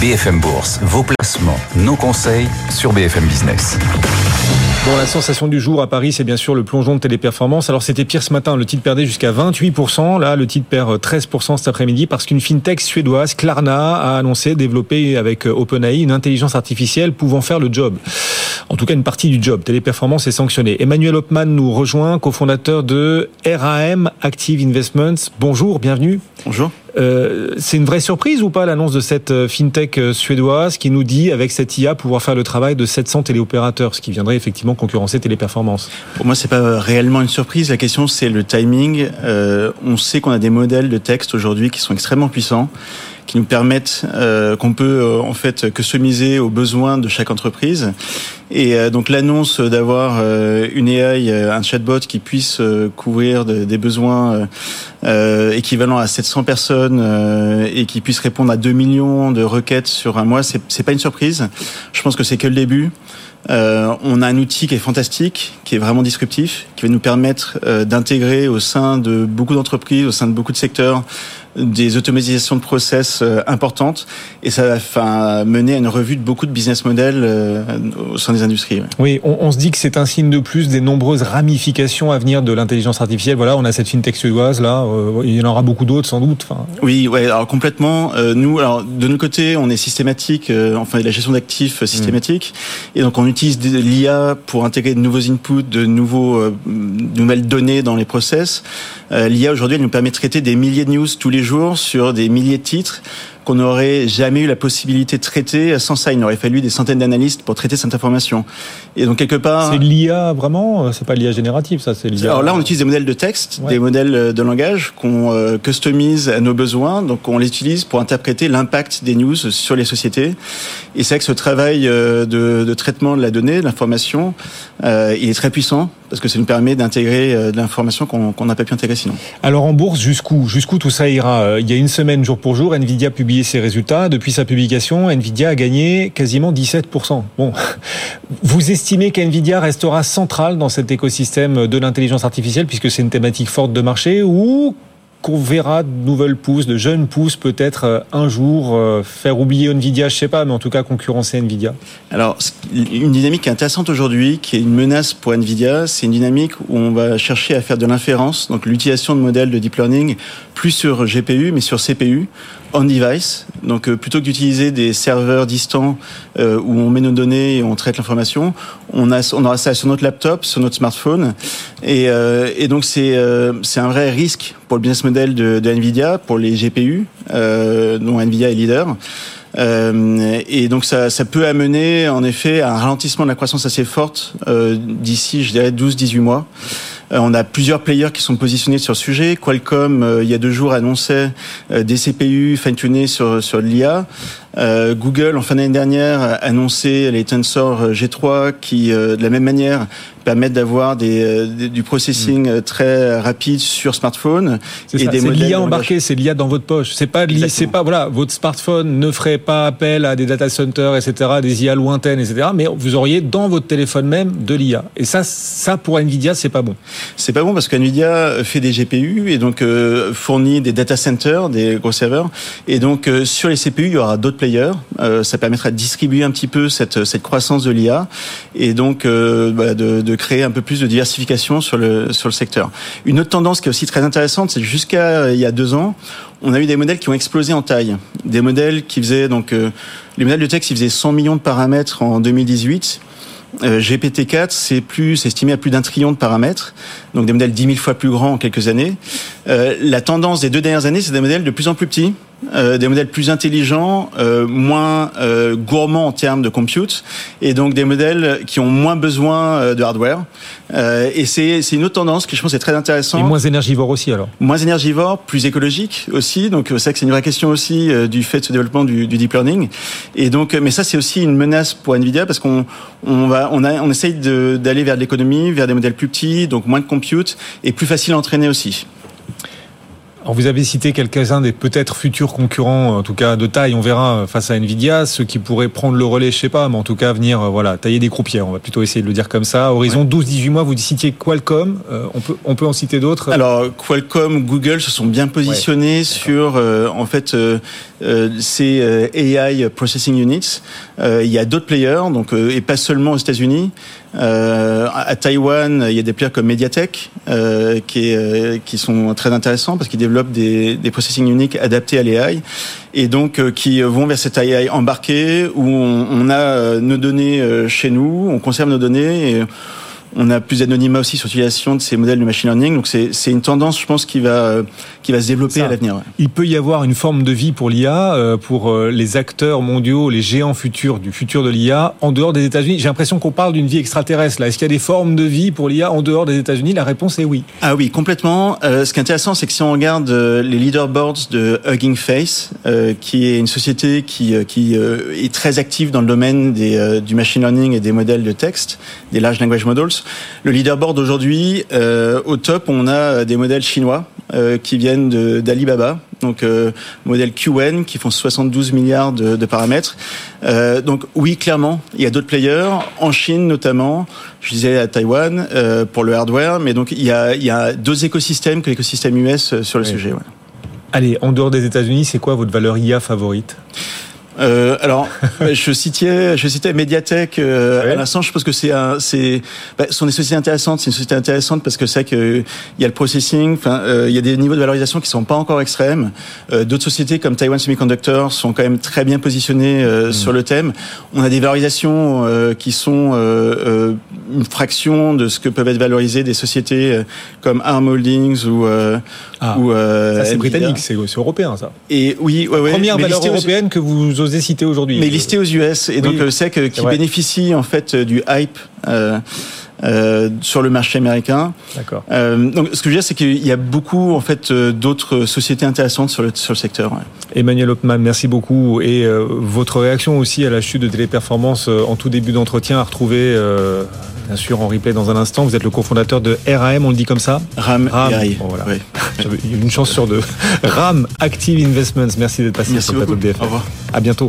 BFM Bourse, vos placements, nos conseils sur BFM Business. Bon, la sensation du jour à Paris, c'est bien sûr le plongeon de téléperformance. Alors, c'était pire ce matin. Le titre perdait jusqu'à 28%. Là, le titre perd 13% cet après-midi parce qu'une fintech suédoise, Klarna, a annoncé développer avec OpenAI une intelligence artificielle pouvant faire le job. En tout cas, une partie du job. Téléperformance est sanctionnée. Emmanuel Hopman nous rejoint, cofondateur de RAM Active Investments. Bonjour, bienvenue. Bonjour. Euh, c'est une vraie surprise ou pas l'annonce de cette euh, fintech euh, suédoise qui nous dit avec cette IA pouvoir faire le travail de 700 téléopérateurs, ce qui viendrait effectivement concurrencer Téléperformance? Pour moi, c'est pas réellement une surprise. La question, c'est le timing. Euh, on sait qu'on a des modèles de texte aujourd'hui qui sont extrêmement puissants qui nous permettent euh, qu'on peut euh, en fait customiser aux besoins de chaque entreprise. Et euh, donc l'annonce d'avoir une AI, un chatbot qui puisse couvrir des besoins équivalents à 700 personnes et qui puisse répondre à 2 millions de requêtes sur un mois, c'est pas une surprise. Je pense que c'est que le début. Euh, on a un outil qui est fantastique, qui est vraiment disruptif, qui va nous permettre euh, d'intégrer au sein de beaucoup d'entreprises, au sein de beaucoup de secteurs, des automatisations de process euh, importantes et ça va enfin, mener à une revue de beaucoup de business models euh, au sein des industries. Oui, on, on, se dit que c'est un signe de plus des nombreuses ramifications à venir de l'intelligence artificielle. Voilà, on a cette fintech suédoise là, euh, il y en aura beaucoup d'autres sans doute. Enfin... Oui, ouais, alors complètement. nous, alors de notre côté, on est systématique, enfin la gestion d'actifs systématique, mmh. et donc on utilise l'IA pour intégrer de nouveaux inputs, de nouveaux, de nouvelles données dans les process. L'IA aujourd'hui, elle nous permet de traiter des milliers de news tous les jours sur des milliers de titres qu'on n'aurait jamais eu la possibilité de traiter sans ça. Il aurait fallu des centaines d'analystes pour traiter cette information. Et donc quelque part, c'est l'IA vraiment. C'est pas l'IA générative, ça. C'est l'IA. Alors là, on utilise des modèles de texte, ouais. des modèles de langage qu'on euh, customise à nos besoins. Donc on les utilise pour interpréter l'impact des news sur les sociétés. Et c'est vrai que ce travail euh, de, de, traitement de la donnée, de l'information, euh, il est très puissant parce que ça nous permet d'intégrer euh, de l'information qu'on n'a pas pu intégrer sinon. Alors en bourse, jusqu'où Jusqu'où tout ça ira euh, Il y a une semaine, jour pour jour, Nvidia publié ses résultats. Depuis sa publication, Nvidia a gagné quasiment 17%. Bon, vous estimez qu'Nvidia restera centrale dans cet écosystème de l'intelligence artificielle puisque c'est une thématique forte de marché ou qu'on verra de nouvelles pousses, de jeunes pousses peut-être un jour faire oublier Nvidia, je sais pas, mais en tout cas concurrencer Nvidia. Alors, une dynamique intéressante aujourd'hui, qui est une menace pour Nvidia, c'est une dynamique où on va chercher à faire de l'inférence, donc l'utilisation de modèles de deep learning, plus sur GPU, mais sur CPU, on-device. Donc euh, plutôt que d'utiliser des serveurs distants euh, où on met nos données et on traite l'information, on, a, on aura ça sur notre laptop, sur notre smartphone. Et, euh, et donc c'est c'est un vrai risque pour le business model de, de Nvidia, pour les GPU, dont Nvidia est leader. Euh, et donc ça, ça, peut amener en effet à un ralentissement de la croissance assez forte euh, d'ici, je dirais, 12-18 mois. Euh, on a plusieurs players qui sont positionnés sur le sujet. Qualcomm, il y a deux jours, annonçait des CPU fine-tunés sur, sur l'IA. Euh, Google, en fin d'année dernière, a annoncé les Tensor G3 qui, euh, de la même manière, permettent d'avoir des, euh, des, du processing mm. très rapide sur smartphone. C'est l'IA embarqué, c'est l'IA dans votre poche. C'est pas, c'est pas, voilà, votre smartphone ne ferait pas appel à des data centers, etc., des IA lointaines, etc., mais vous auriez dans votre téléphone même de l'IA. Et ça, ça pour Nvidia, c'est pas bon. C'est pas bon parce qu'Nvidia fait des GPU et donc euh, fournit des data centers, des gros serveurs. Et donc euh, sur les CPU, il y aura d'autres euh, ça permettra de distribuer un petit peu cette, cette croissance de l'IA et donc euh, bah, de, de, créer un peu plus de diversification sur le, sur le secteur. Une autre tendance qui est aussi très intéressante, c'est jusqu'à euh, il y a deux ans, on a eu des modèles qui ont explosé en taille. Des modèles qui faisaient donc euh, les modèles de texte, ils faisaient 100 millions de paramètres en 2018. Euh, GPT-4, c'est plus, estimé à plus d'un trillion de paramètres, donc des modèles 10 000 fois plus grands en quelques années. Euh, la tendance des deux dernières années, c'est des modèles de plus en plus petits, euh, des modèles plus intelligents, euh, moins euh, gourmands en termes de compute, et donc des modèles qui ont moins besoin de hardware. Et c'est une autre tendance qui, je pense, est très intéressante. Et moins énergivore aussi, alors Moins énergivore, plus écologique aussi. Donc, c'est vrai que c'est une vraie question aussi du fait de ce développement du, du deep learning. Et donc, mais ça, c'est aussi une menace pour Nvidia parce qu'on on va, on, a, on essaye d'aller vers l'économie, vers des modèles plus petits, donc moins de compute et plus facile à entraîner aussi. Vous avez cité quelques-uns des peut-être futurs concurrents, en tout cas de taille, on verra face à Nvidia, ceux qui pourraient prendre le relais, je sais pas, mais en tout cas venir, euh, voilà, tailler des croupières. On va plutôt essayer de le dire comme ça. Horizon 12-18 mois, vous citiez Qualcomm. Euh, on peut, on peut en citer d'autres? Alors Qualcomm, Google se sont bien positionnés sur, euh, en fait, ces AI processing units. il y a d'autres players, donc et pas seulement aux États-Unis. Euh, à Taïwan, il y a des players comme Mediatek euh, qui, est, qui sont très intéressants parce qu'ils développent des, des processing uniques adaptés à l'AI et donc euh, qui vont vers cette AI embarquée où on, on a nos données chez nous, on conserve nos données et on a plus d'anonymat aussi sur l'utilisation de ces modèles de machine learning. Donc c'est une tendance, je pense, qui va qui va se développer à l'avenir. Il peut y avoir une forme de vie pour l'IA, euh, pour euh, les acteurs mondiaux, les géants futurs du futur de l'IA en dehors des États-Unis. J'ai l'impression qu'on parle d'une vie extraterrestre. Là, est-ce qu'il y a des formes de vie pour l'IA en dehors des États-Unis? La réponse est oui. Ah oui, complètement. Euh, ce qui est intéressant, c'est que si on regarde les leaderboards de Hugging Face, qui est une société qui qui est très active dans le domaine des, du machine learning et des modèles de texte, des large language models. Le leaderboard aujourd'hui, euh, au top, on a des modèles chinois euh, qui viennent d'Alibaba, donc euh, modèle QN qui font 72 milliards de, de paramètres. Euh, donc oui, clairement, il y a d'autres players en Chine notamment. Je disais à Taïwan euh, pour le hardware, mais donc il y a, il y a deux écosystèmes que l'écosystème US sur le sujet. Ouais. Allez, en dehors des États-Unis, c'est quoi votre valeur IA favorite? Euh, alors, je citais, je citais Mediatek euh, à l'instant. Je pense que c'est un, c'est, bah, sont des sociétés intéressantes. C'est une société intéressante parce que c'est que il y a le processing. Enfin, euh, il y a des niveaux de valorisation qui sont pas encore extrêmes. Euh, d'autres sociétés comme Taiwan Semiconductor sont quand même très bien positionnées euh, mm. sur le thème. On a des valorisations euh, qui sont une fraction de ce que peuvent être valorisées des sociétés comme Arm Holdings ou ah, ou ça c'est britannique, c'est européen ça. Et oui, ouais, ouais, première valeur européenne que vous osez citer aujourd'hui? Mais listé aux US et donc oui, c'est que qui bénéficie en fait du hype. Euh, euh, sur le marché américain. D'accord. Euh, donc, ce que je veux dire, c'est qu'il y a beaucoup en fait euh, d'autres sociétés intéressantes sur le sur le secteur. Ouais. Emmanuel Hopman, merci beaucoup et euh, votre réaction aussi à la chute de Téléperformance en tout début d'entretien à retrouver bien sûr en replay dans un instant. Vous êtes le cofondateur de RAM, on le dit comme ça RAM, RAM. Bon, voilà. oui. une chance sur deux. RAM Active Investments, merci d'être passé merci sur le plateau de BFM. Au revoir. À bientôt.